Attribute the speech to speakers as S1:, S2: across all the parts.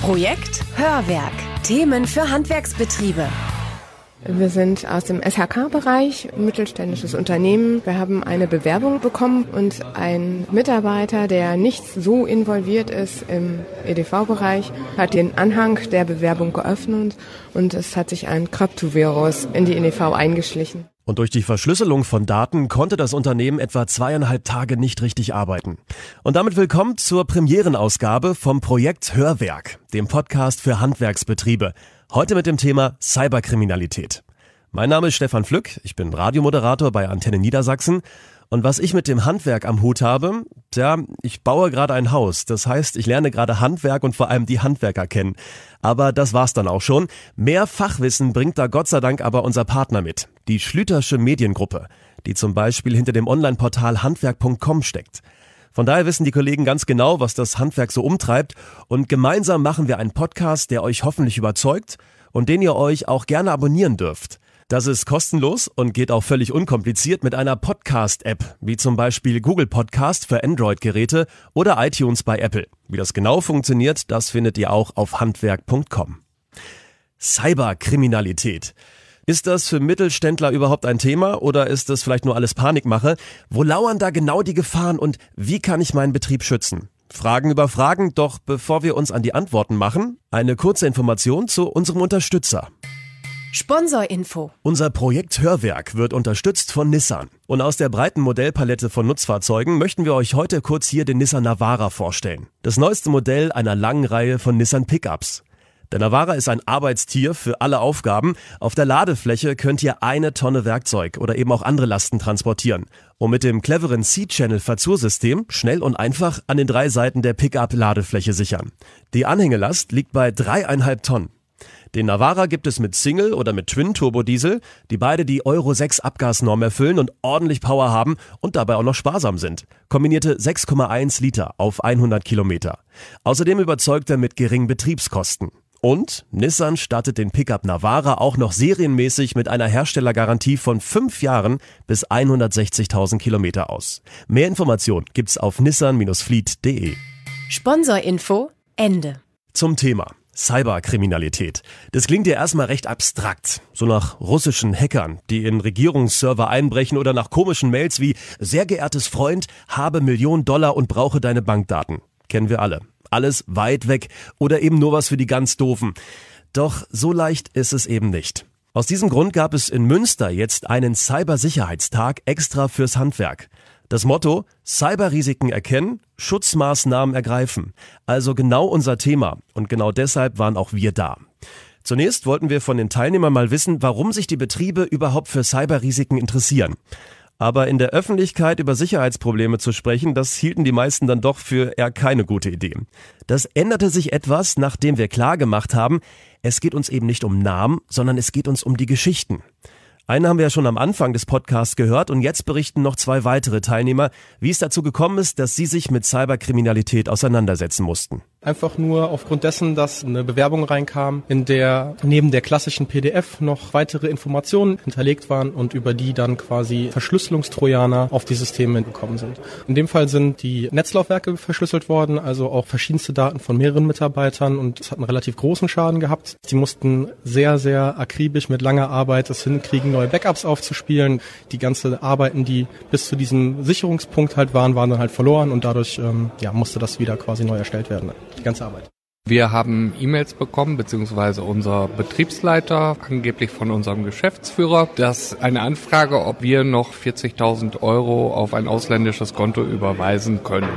S1: Projekt Hörwerk. Themen für Handwerksbetriebe.
S2: Wir sind aus dem SHK-Bereich, mittelständisches Unternehmen. Wir haben eine Bewerbung bekommen und ein Mitarbeiter, der nicht so involviert ist im EDV-Bereich, hat den Anhang der Bewerbung geöffnet und es hat sich ein Kryptovirus in die EDV eingeschlichen.
S3: Und durch die Verschlüsselung von Daten konnte das Unternehmen etwa zweieinhalb Tage nicht richtig arbeiten. Und damit willkommen zur Premierenausgabe vom Projekt Hörwerk, dem Podcast für Handwerksbetriebe. Heute mit dem Thema Cyberkriminalität. Mein Name ist Stefan Flück, ich bin Radiomoderator bei Antenne Niedersachsen und was ich mit dem Handwerk am Hut habe, tja, ich baue gerade ein Haus. Das heißt, ich lerne gerade Handwerk und vor allem die Handwerker kennen. Aber das war's dann auch schon. Mehr Fachwissen bringt da Gott sei Dank aber unser Partner mit. Die Schlütersche Mediengruppe, die zum Beispiel hinter dem Online-Portal handwerk.com steckt. Von daher wissen die Kollegen ganz genau, was das Handwerk so umtreibt und gemeinsam machen wir einen Podcast, der euch hoffentlich überzeugt und den ihr euch auch gerne abonnieren dürft. Das ist kostenlos und geht auch völlig unkompliziert mit einer Podcast-App, wie zum Beispiel Google Podcast für Android-Geräte oder iTunes bei Apple. Wie das genau funktioniert, das findet ihr auch auf handwerk.com. Cyberkriminalität. Ist das für Mittelständler überhaupt ein Thema oder ist das vielleicht nur alles Panikmache? Wo lauern da genau die Gefahren und wie kann ich meinen Betrieb schützen? Fragen über Fragen, doch bevor wir uns an die Antworten machen, eine kurze Information zu unserem Unterstützer.
S1: Sponsorinfo.
S3: Unser Projekt Hörwerk wird unterstützt von Nissan. Und aus der breiten Modellpalette von Nutzfahrzeugen möchten wir euch heute kurz hier den Nissan Navara vorstellen. Das neueste Modell einer langen Reihe von Nissan Pickups. Der Navara ist ein Arbeitstier für alle Aufgaben. Auf der Ladefläche könnt ihr eine Tonne Werkzeug oder eben auch andere Lasten transportieren. Und mit dem cleveren C-Channel-Verzursystem schnell und einfach an den drei Seiten der Pickup-Ladefläche sichern. Die Anhängelast liegt bei dreieinhalb Tonnen. Den Navara gibt es mit Single oder mit Twin Turbo Diesel, die beide die Euro 6 Abgasnorm erfüllen und ordentlich Power haben und dabei auch noch sparsam sind. Kombinierte 6,1 Liter auf 100 Kilometer. Außerdem überzeugt er mit geringen Betriebskosten. Und Nissan startet den Pickup Navara auch noch serienmäßig mit einer Herstellergarantie von 5 Jahren bis 160.000 Kilometer aus. Mehr Informationen gibt's auf nissan-fleet.de.
S1: Sponsorinfo Ende.
S3: Zum Thema. Cyberkriminalität. Das klingt ja erstmal recht abstrakt. So nach russischen Hackern, die in Regierungsserver einbrechen oder nach komischen Mails wie Sehr geehrtes Freund, habe Millionen Dollar und brauche deine Bankdaten. Kennen wir alle. Alles weit weg oder eben nur was für die ganz Doofen. Doch so leicht ist es eben nicht. Aus diesem Grund gab es in Münster jetzt einen Cybersicherheitstag extra fürs Handwerk. Das Motto Cyberrisiken erkennen, Schutzmaßnahmen ergreifen. Also genau unser Thema und genau deshalb waren auch wir da. Zunächst wollten wir von den Teilnehmern mal wissen, warum sich die Betriebe überhaupt für Cyberrisiken interessieren. Aber in der Öffentlichkeit über Sicherheitsprobleme zu sprechen, das hielten die meisten dann doch für eher keine gute Idee. Das änderte sich etwas, nachdem wir klar gemacht haben, es geht uns eben nicht um Namen, sondern es geht uns um die Geschichten. Einen haben wir ja schon am Anfang des Podcasts gehört und jetzt berichten noch zwei weitere Teilnehmer, wie es dazu gekommen ist, dass sie sich mit Cyberkriminalität auseinandersetzen mussten.
S4: Einfach nur aufgrund dessen, dass eine Bewerbung reinkam, in der neben der klassischen PDF noch weitere Informationen hinterlegt waren und über die dann quasi Verschlüsselungstrojaner auf die Systeme gekommen sind. In dem Fall sind die Netzlaufwerke verschlüsselt worden, also auch verschiedenste Daten von mehreren Mitarbeitern und es hat einen relativ großen Schaden gehabt. Sie mussten sehr, sehr akribisch mit langer Arbeit es hinkriegen, neue Backups aufzuspielen. Die ganze Arbeiten, die bis zu diesem Sicherungspunkt halt waren, waren dann halt verloren und dadurch ähm, ja, musste das wieder quasi neu erstellt werden die ganze Arbeit.
S5: Wir haben E-Mails bekommen, beziehungsweise unser Betriebsleiter, angeblich von unserem Geschäftsführer, dass eine Anfrage, ob wir noch 40.000 Euro auf ein ausländisches Konto überweisen können.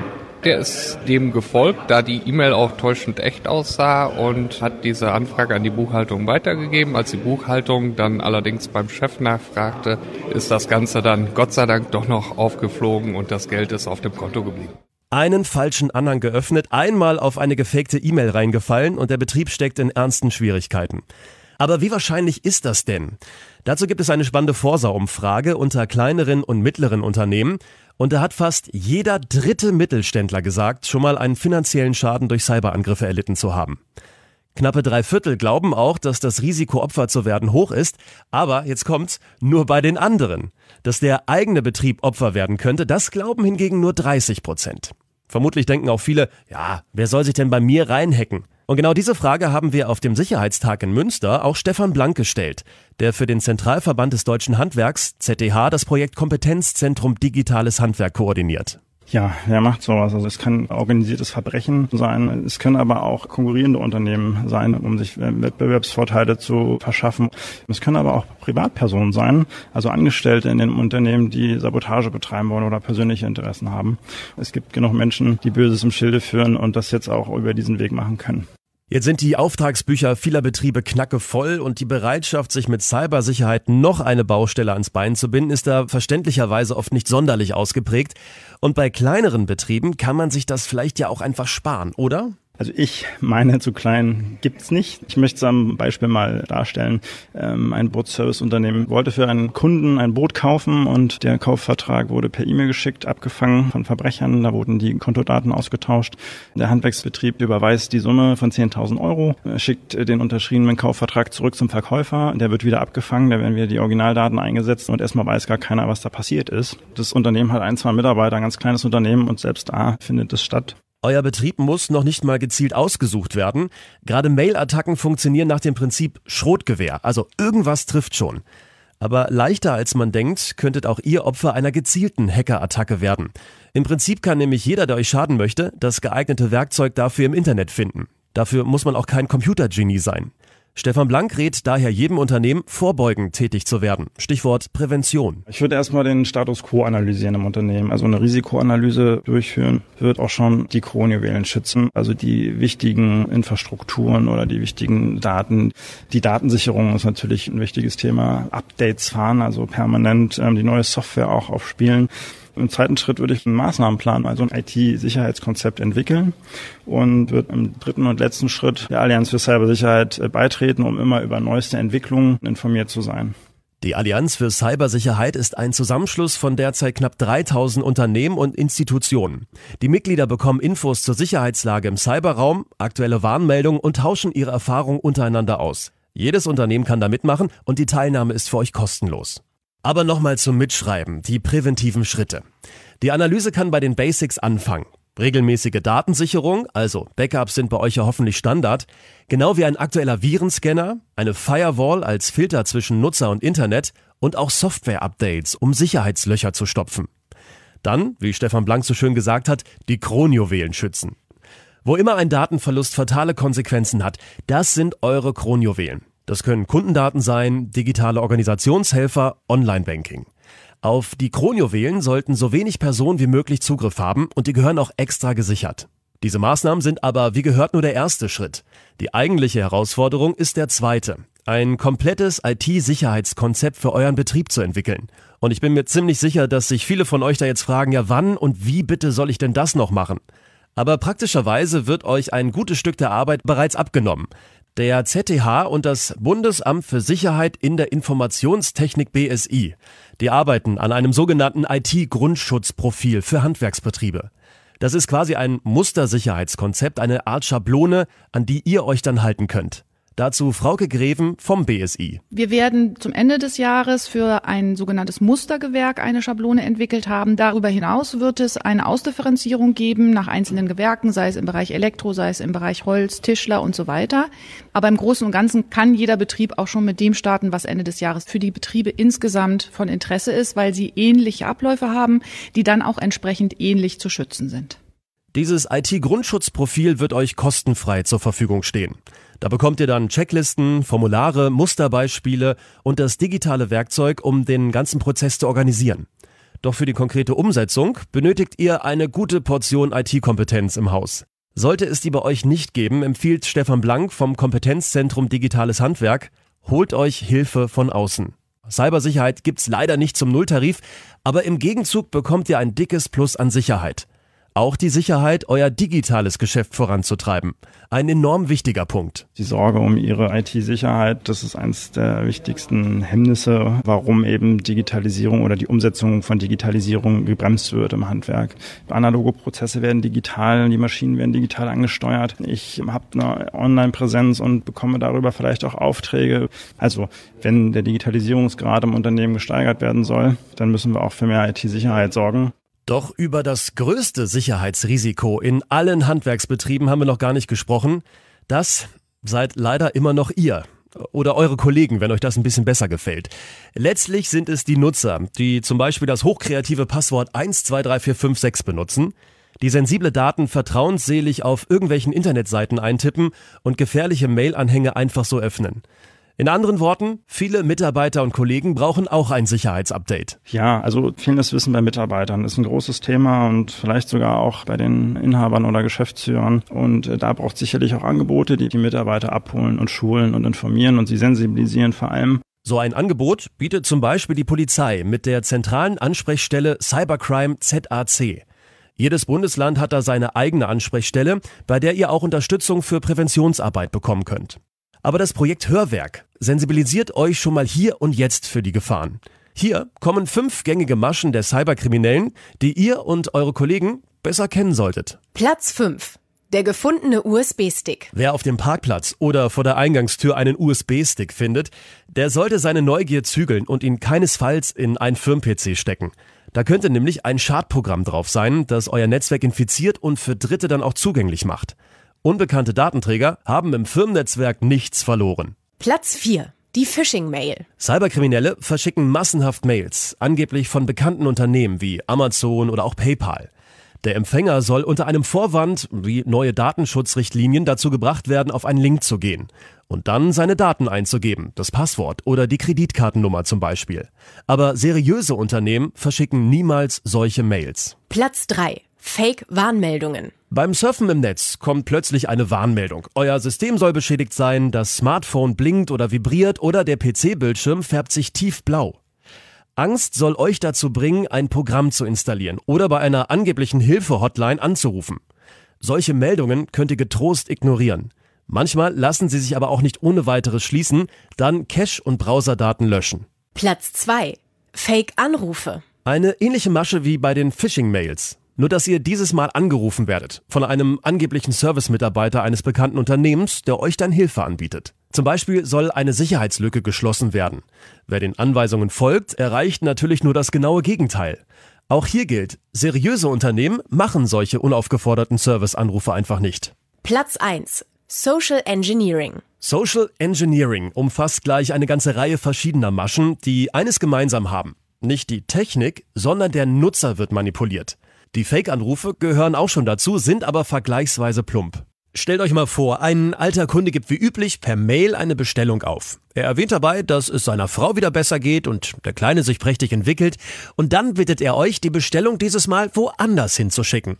S5: Der ist dem gefolgt, da die E-Mail auch täuschend echt aussah und hat diese Anfrage an die Buchhaltung weitergegeben. Als die Buchhaltung dann allerdings beim Chef nachfragte, ist das Ganze dann Gott sei Dank doch noch aufgeflogen und das Geld ist auf dem Konto geblieben
S3: einen falschen Anhang geöffnet, einmal auf eine gefakte E-Mail reingefallen und der Betrieb steckt in ernsten Schwierigkeiten. Aber wie wahrscheinlich ist das denn? Dazu gibt es eine spannende Forsa-Umfrage unter kleineren und mittleren Unternehmen und da hat fast jeder dritte Mittelständler gesagt, schon mal einen finanziellen Schaden durch Cyberangriffe erlitten zu haben. Knappe drei Viertel glauben auch, dass das Risiko, Opfer zu werden, hoch ist, aber jetzt kommt's, nur bei den anderen. Dass der eigene Betrieb Opfer werden könnte, das glauben hingegen nur 30 Prozent. Vermutlich denken auch viele, ja, wer soll sich denn bei mir reinhacken? Und genau diese Frage haben wir auf dem Sicherheitstag in Münster auch Stefan Blank gestellt, der für den Zentralverband des deutschen Handwerks, ZDH, das Projekt Kompetenzzentrum Digitales Handwerk koordiniert.
S6: Ja, wer macht sowas? Also es kann organisiertes Verbrechen sein, es können aber auch konkurrierende Unternehmen sein, um sich Wettbewerbsvorteile zu verschaffen. Es können aber auch Privatpersonen sein, also Angestellte in den Unternehmen, die Sabotage betreiben wollen oder persönliche Interessen haben. Es gibt genug Menschen, die Böses im Schilde führen und das jetzt auch über diesen Weg machen können.
S3: Jetzt sind die Auftragsbücher vieler Betriebe knacke voll und die Bereitschaft, sich mit Cybersicherheit noch eine Baustelle ans Bein zu binden, ist da verständlicherweise oft nicht sonderlich ausgeprägt. Und bei kleineren Betrieben kann man sich das vielleicht ja auch einfach sparen, oder?
S6: Also ich meine, zu klein gibt's nicht. Ich möchte es am Beispiel mal darstellen. Ähm, ein Bootservice-Unternehmen wollte für einen Kunden ein Boot kaufen und der Kaufvertrag wurde per E-Mail geschickt, abgefangen von Verbrechern. Da wurden die Kontodaten ausgetauscht. Der Handwerksbetrieb überweist die Summe von 10.000 Euro, schickt den unterschriebenen Kaufvertrag zurück zum Verkäufer. Der wird wieder abgefangen, da werden wieder die Originaldaten eingesetzt und erstmal weiß gar keiner, was da passiert ist. Das Unternehmen hat ein, zwei Mitarbeiter, ein ganz kleines Unternehmen und selbst da findet es statt.
S3: Euer Betrieb muss noch nicht mal gezielt ausgesucht werden. Gerade Mail-Attacken funktionieren nach dem Prinzip Schrotgewehr, also irgendwas trifft schon. Aber leichter als man denkt, könntet auch ihr Opfer einer gezielten Hacker-Attacke werden. Im Prinzip kann nämlich jeder, der euch schaden möchte, das geeignete Werkzeug dafür im Internet finden. Dafür muss man auch kein Computergenie sein. Stefan Blank rät daher jedem Unternehmen, vorbeugend tätig zu werden. Stichwort Prävention.
S6: Ich würde erstmal den Status quo analysieren im Unternehmen. Also eine Risikoanalyse durchführen, wird auch schon die Kronjuwelen schützen. Also die wichtigen Infrastrukturen oder die wichtigen Daten. Die Datensicherung ist natürlich ein wichtiges Thema. Updates fahren, also permanent ähm, die neue Software auch aufspielen. Im zweiten Schritt würde ich einen Maßnahmenplan, also ein IT-Sicherheitskonzept entwickeln und wird im dritten und letzten Schritt der Allianz für Cybersicherheit äh, beitreten, um immer über neueste Entwicklungen informiert zu sein.
S3: Die Allianz für Cybersicherheit ist ein Zusammenschluss von derzeit knapp 3000 Unternehmen und Institutionen. Die Mitglieder bekommen Infos zur Sicherheitslage im Cyberraum, aktuelle Warnmeldungen und tauschen ihre Erfahrungen untereinander aus. Jedes Unternehmen kann da mitmachen und die Teilnahme ist für euch kostenlos. Aber nochmal zum Mitschreiben, die präventiven Schritte. Die Analyse kann bei den Basics anfangen. Regelmäßige Datensicherung, also Backups sind bei euch ja hoffentlich Standard, genau wie ein aktueller Virenscanner, eine Firewall als Filter zwischen Nutzer und Internet und auch Software-Updates, um Sicherheitslöcher zu stopfen. Dann, wie Stefan Blank so schön gesagt hat, die Kronjuwelen schützen. Wo immer ein Datenverlust fatale Konsequenzen hat, das sind eure Kronjuwelen. Das können Kundendaten sein, digitale Organisationshelfer, Online-Banking. Auf die Kronjuwelen sollten so wenig Personen wie möglich Zugriff haben und die gehören auch extra gesichert. Diese Maßnahmen sind aber wie gehört nur der erste Schritt. Die eigentliche Herausforderung ist der zweite. Ein komplettes IT-Sicherheitskonzept für euren Betrieb zu entwickeln. Und ich bin mir ziemlich sicher, dass sich viele von euch da jetzt fragen, ja wann und wie bitte soll ich denn das noch machen? Aber praktischerweise wird euch ein gutes Stück der Arbeit bereits abgenommen. Der ZTH und das Bundesamt für Sicherheit in der Informationstechnik BSI, die arbeiten an einem sogenannten IT-Grundschutzprofil für Handwerksbetriebe. Das ist quasi ein Mustersicherheitskonzept, eine Art Schablone, an die ihr euch dann halten könnt. Dazu Frauke Greven vom BSI.
S7: Wir werden zum Ende des Jahres für ein sogenanntes Mustergewerk eine Schablone entwickelt haben. Darüber hinaus wird es eine Ausdifferenzierung geben nach einzelnen Gewerken, sei es im Bereich Elektro, sei es im Bereich Holz, Tischler und so weiter. Aber im Großen und Ganzen kann jeder Betrieb auch schon mit dem starten, was Ende des Jahres für die Betriebe insgesamt von Interesse ist, weil sie ähnliche Abläufe haben, die dann auch entsprechend ähnlich zu schützen sind.
S3: Dieses IT-Grundschutzprofil wird euch kostenfrei zur Verfügung stehen. Da bekommt ihr dann Checklisten, Formulare, Musterbeispiele und das digitale Werkzeug, um den ganzen Prozess zu organisieren. Doch für die konkrete Umsetzung benötigt ihr eine gute Portion IT-Kompetenz im Haus. Sollte es die bei euch nicht geben, empfiehlt Stefan Blank vom Kompetenzzentrum Digitales Handwerk, holt euch Hilfe von außen. Cybersicherheit gibt's leider nicht zum Nulltarif, aber im Gegenzug bekommt ihr ein dickes Plus an Sicherheit. Auch die Sicherheit, euer digitales Geschäft voranzutreiben. Ein enorm wichtiger Punkt.
S6: Die Sorge um ihre IT-Sicherheit, das ist eines der wichtigsten Hemmnisse, warum eben Digitalisierung oder die Umsetzung von Digitalisierung gebremst wird im Handwerk. Analoge Prozesse werden digital, die Maschinen werden digital angesteuert. Ich habe eine Online-Präsenz und bekomme darüber vielleicht auch Aufträge. Also wenn der Digitalisierungsgrad im Unternehmen gesteigert werden soll, dann müssen wir auch für mehr IT-Sicherheit sorgen.
S3: Doch über das größte Sicherheitsrisiko in allen Handwerksbetrieben haben wir noch gar nicht gesprochen. Das seid leider immer noch ihr oder eure Kollegen, wenn euch das ein bisschen besser gefällt. Letztlich sind es die Nutzer, die zum Beispiel das hochkreative Passwort 123456 benutzen, die sensible Daten vertrauensselig auf irgendwelchen Internetseiten eintippen und gefährliche Mail-Anhänge einfach so öffnen. In anderen Worten, viele Mitarbeiter und Kollegen brauchen auch ein Sicherheitsupdate.
S6: Ja, also fehlendes Wissen bei Mitarbeitern ist ein großes Thema und vielleicht sogar auch bei den Inhabern oder Geschäftsführern. Und äh, da braucht sicherlich auch Angebote, die die Mitarbeiter abholen und schulen und informieren und sie sensibilisieren vor allem.
S3: So ein Angebot bietet zum Beispiel die Polizei mit der zentralen Ansprechstelle Cybercrime ZAC. Jedes Bundesland hat da seine eigene Ansprechstelle, bei der ihr auch Unterstützung für Präventionsarbeit bekommen könnt. Aber das Projekt Hörwerk sensibilisiert euch schon mal hier und jetzt für die Gefahren. Hier kommen fünf gängige Maschen der Cyberkriminellen, die ihr und eure Kollegen besser kennen solltet.
S1: Platz 5. Der gefundene USB-Stick.
S3: Wer auf dem Parkplatz oder vor der Eingangstür einen USB-Stick findet, der sollte seine Neugier zügeln und ihn keinesfalls in ein Firmen-PC stecken. Da könnte nämlich ein Schadprogramm drauf sein, das euer Netzwerk infiziert und für Dritte dann auch zugänglich macht. Unbekannte Datenträger haben im Firmennetzwerk nichts verloren.
S1: Platz 4. Die Phishing-Mail.
S3: Cyberkriminelle verschicken massenhaft Mails, angeblich von bekannten Unternehmen wie Amazon oder auch PayPal. Der Empfänger soll unter einem Vorwand wie neue Datenschutzrichtlinien dazu gebracht werden, auf einen Link zu gehen und dann seine Daten einzugeben, das Passwort oder die Kreditkartennummer zum Beispiel. Aber seriöse Unternehmen verschicken niemals solche Mails.
S1: Platz 3. Fake-Warnmeldungen.
S3: Beim Surfen im Netz kommt plötzlich eine Warnmeldung. Euer System soll beschädigt sein, das Smartphone blinkt oder vibriert oder der PC-Bildschirm färbt sich tiefblau. Angst soll euch dazu bringen, ein Programm zu installieren oder bei einer angeblichen Hilfe-Hotline anzurufen. Solche Meldungen könnt ihr getrost ignorieren. Manchmal lassen sie sich aber auch nicht ohne weiteres schließen, dann Cache- und Browserdaten löschen.
S1: Platz 2. Fake-Anrufe.
S3: Eine ähnliche Masche wie bei den Phishing-Mails. Nur dass ihr dieses Mal angerufen werdet von einem angeblichen Service-Mitarbeiter eines bekannten Unternehmens, der euch dann Hilfe anbietet. Zum Beispiel soll eine Sicherheitslücke geschlossen werden. Wer den Anweisungen folgt, erreicht natürlich nur das genaue Gegenteil. Auch hier gilt, seriöse Unternehmen machen solche unaufgeforderten Serviceanrufe einfach nicht.
S1: Platz 1. Social Engineering.
S3: Social Engineering umfasst gleich eine ganze Reihe verschiedener Maschen, die eines gemeinsam haben. Nicht die Technik, sondern der Nutzer wird manipuliert. Die Fake-Anrufe gehören auch schon dazu, sind aber vergleichsweise plump. Stellt euch mal vor, ein alter Kunde gibt wie üblich per Mail eine Bestellung auf. Er erwähnt dabei, dass es seiner Frau wieder besser geht und der Kleine sich prächtig entwickelt und dann bittet er euch, die Bestellung dieses Mal woanders hinzuschicken.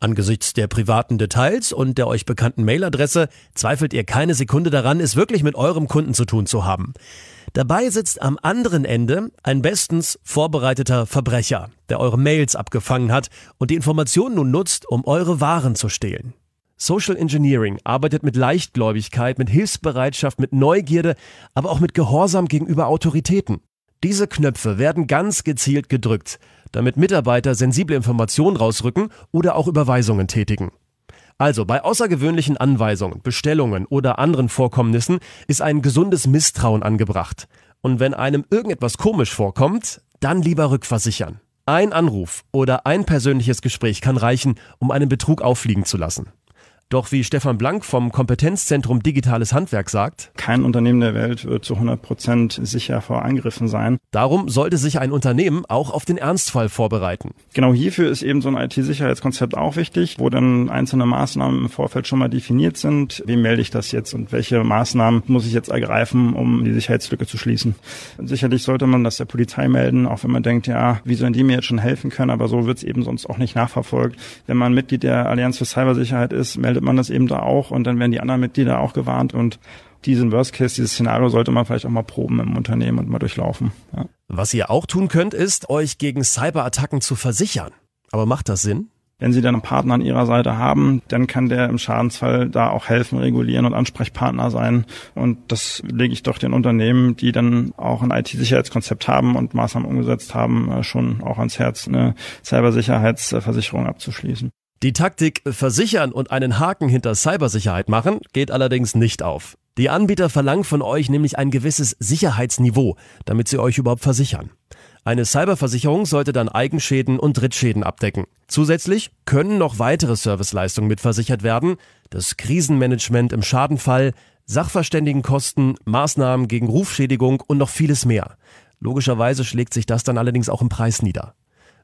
S3: Angesichts der privaten Details und der euch bekannten Mailadresse zweifelt ihr keine Sekunde daran, es wirklich mit eurem Kunden zu tun zu haben. Dabei sitzt am anderen Ende ein bestens vorbereiteter Verbrecher, der eure Mails abgefangen hat und die Informationen nun nutzt, um eure Waren zu stehlen. Social Engineering arbeitet mit Leichtgläubigkeit, mit Hilfsbereitschaft, mit Neugierde, aber auch mit Gehorsam gegenüber Autoritäten. Diese Knöpfe werden ganz gezielt gedrückt, damit Mitarbeiter sensible Informationen rausrücken oder auch Überweisungen tätigen. Also bei außergewöhnlichen Anweisungen, Bestellungen oder anderen Vorkommnissen ist ein gesundes Misstrauen angebracht. Und wenn einem irgendetwas komisch vorkommt, dann lieber rückversichern. Ein Anruf oder ein persönliches Gespräch kann reichen, um einen Betrug auffliegen zu lassen. Doch wie Stefan Blank vom Kompetenzzentrum Digitales Handwerk sagt,
S6: kein Unternehmen der Welt wird zu 100 Prozent sicher vor Angriffen sein.
S3: Darum sollte sich ein Unternehmen auch auf den Ernstfall vorbereiten.
S6: Genau hierfür ist eben so ein IT-Sicherheitskonzept auch wichtig, wo dann einzelne Maßnahmen im Vorfeld schon mal definiert sind. Wie melde ich das jetzt und welche Maßnahmen muss ich jetzt ergreifen, um die Sicherheitslücke zu schließen? Sicherlich sollte man das der Polizei melden, auch wenn man denkt, ja, wie sollen die mir jetzt schon helfen können, aber so wird es eben sonst auch nicht nachverfolgt. Wenn man Mitglied der Allianz für Cybersicherheit ist, meldet meldet man das eben da auch und dann werden die anderen Mitglieder auch gewarnt und diesen Worst Case, dieses Szenario sollte man vielleicht auch mal proben im Unternehmen und mal durchlaufen. Ja.
S3: Was ihr auch tun könnt, ist, euch gegen Cyberattacken zu versichern. Aber macht das Sinn?
S6: Wenn Sie dann einen Partner an Ihrer Seite haben, dann kann der im Schadensfall da auch helfen, regulieren und Ansprechpartner sein. Und das lege ich doch den Unternehmen, die dann auch ein IT-Sicherheitskonzept haben und Maßnahmen umgesetzt haben, äh, schon auch ans Herz, eine Cybersicherheitsversicherung abzuschließen.
S3: Die Taktik versichern und einen Haken hinter Cybersicherheit machen geht allerdings nicht auf. Die Anbieter verlangen von euch nämlich ein gewisses Sicherheitsniveau, damit sie euch überhaupt versichern. Eine Cyberversicherung sollte dann Eigenschäden und Drittschäden abdecken. Zusätzlich können noch weitere Serviceleistungen mitversichert werden, das Krisenmanagement im Schadenfall, Sachverständigenkosten, Maßnahmen gegen Rufschädigung und noch vieles mehr. Logischerweise schlägt sich das dann allerdings auch im Preis nieder.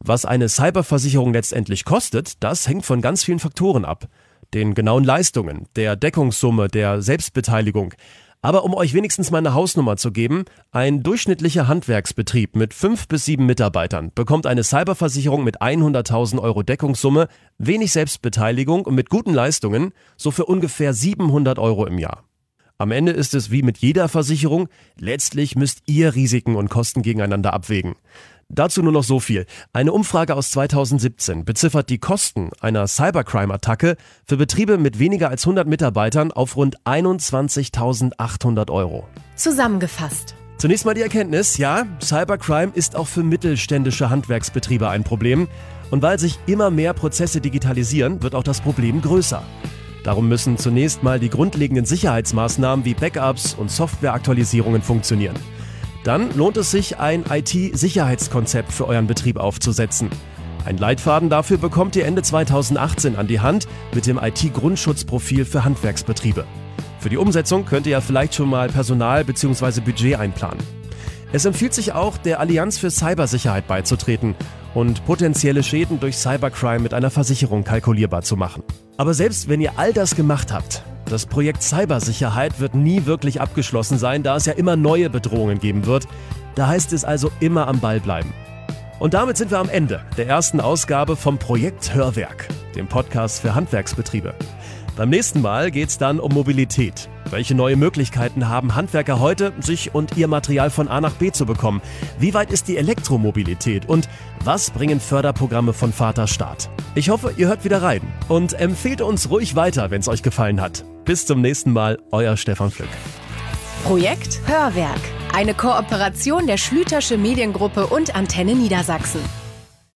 S3: Was eine Cyberversicherung letztendlich kostet, das hängt von ganz vielen Faktoren ab. Den genauen Leistungen, der Deckungssumme, der Selbstbeteiligung. Aber um euch wenigstens mal eine Hausnummer zu geben, ein durchschnittlicher Handwerksbetrieb mit fünf bis sieben Mitarbeitern bekommt eine Cyberversicherung mit 100.000 Euro Deckungssumme, wenig Selbstbeteiligung und mit guten Leistungen so für ungefähr 700 Euro im Jahr. Am Ende ist es wie mit jeder Versicherung, letztlich müsst ihr Risiken und Kosten gegeneinander abwägen. Dazu nur noch so viel. Eine Umfrage aus 2017 beziffert die Kosten einer Cybercrime-Attacke für Betriebe mit weniger als 100 Mitarbeitern auf rund 21.800 Euro.
S1: Zusammengefasst.
S3: Zunächst mal die Erkenntnis, ja, Cybercrime ist auch für mittelständische Handwerksbetriebe ein Problem. Und weil sich immer mehr Prozesse digitalisieren, wird auch das Problem größer. Darum müssen zunächst mal die grundlegenden Sicherheitsmaßnahmen wie Backups und Softwareaktualisierungen funktionieren. Dann lohnt es sich, ein IT-Sicherheitskonzept für euren Betrieb aufzusetzen. Ein Leitfaden dafür bekommt ihr Ende 2018 an die Hand mit dem IT-Grundschutzprofil für Handwerksbetriebe. Für die Umsetzung könnt ihr ja vielleicht schon mal Personal bzw. Budget einplanen. Es empfiehlt sich auch, der Allianz für Cybersicherheit beizutreten und potenzielle Schäden durch Cybercrime mit einer Versicherung kalkulierbar zu machen. Aber selbst wenn ihr all das gemacht habt, das Projekt Cybersicherheit wird nie wirklich abgeschlossen sein, da es ja immer neue Bedrohungen geben wird. Da heißt es also immer am Ball bleiben. Und damit sind wir am Ende der ersten Ausgabe vom Projekt Hörwerk, dem Podcast für Handwerksbetriebe. Beim nächsten Mal geht es dann um Mobilität. Welche neue Möglichkeiten haben Handwerker heute, sich und ihr Material von A nach B zu bekommen? Wie weit ist die Elektromobilität? Und was bringen Förderprogramme von Vaterstaat? Ich hoffe, ihr hört wieder rein und empfehlt uns ruhig weiter, wenn es euch gefallen hat. Bis zum nächsten Mal, euer Stefan Pflück.
S1: Projekt Hörwerk. Eine Kooperation der Schlütersche Mediengruppe und Antenne Niedersachsen.